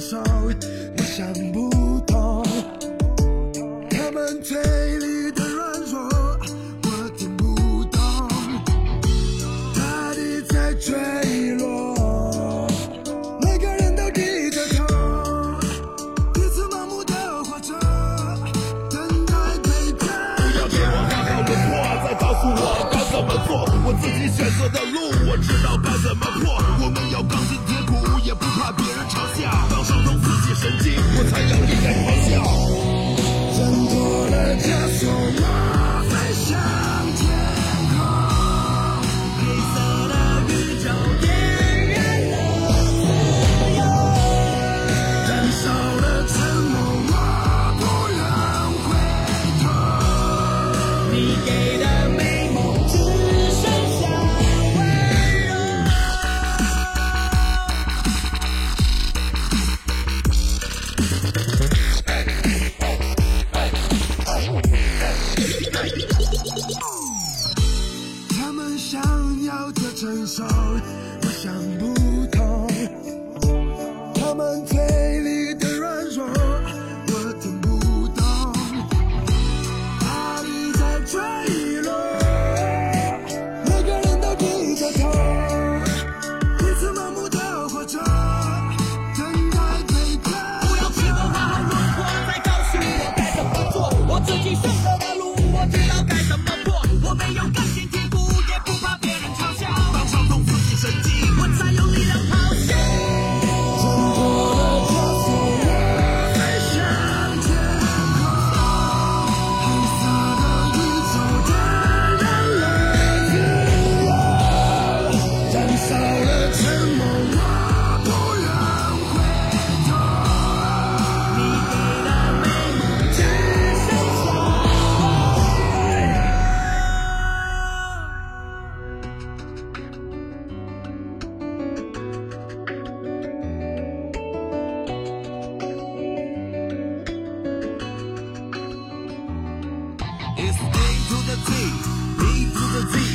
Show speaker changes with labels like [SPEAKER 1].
[SPEAKER 1] 手我想不通他们嘴里的软弱我听不懂大地在坠落每个人都低着头彼此盲目的活着等待轨迹
[SPEAKER 2] 不要给我好好的过在告诉我该怎么做我自己选择的路我知道
[SPEAKER 1] 手。
[SPEAKER 3] It's A to the T, B to the Z.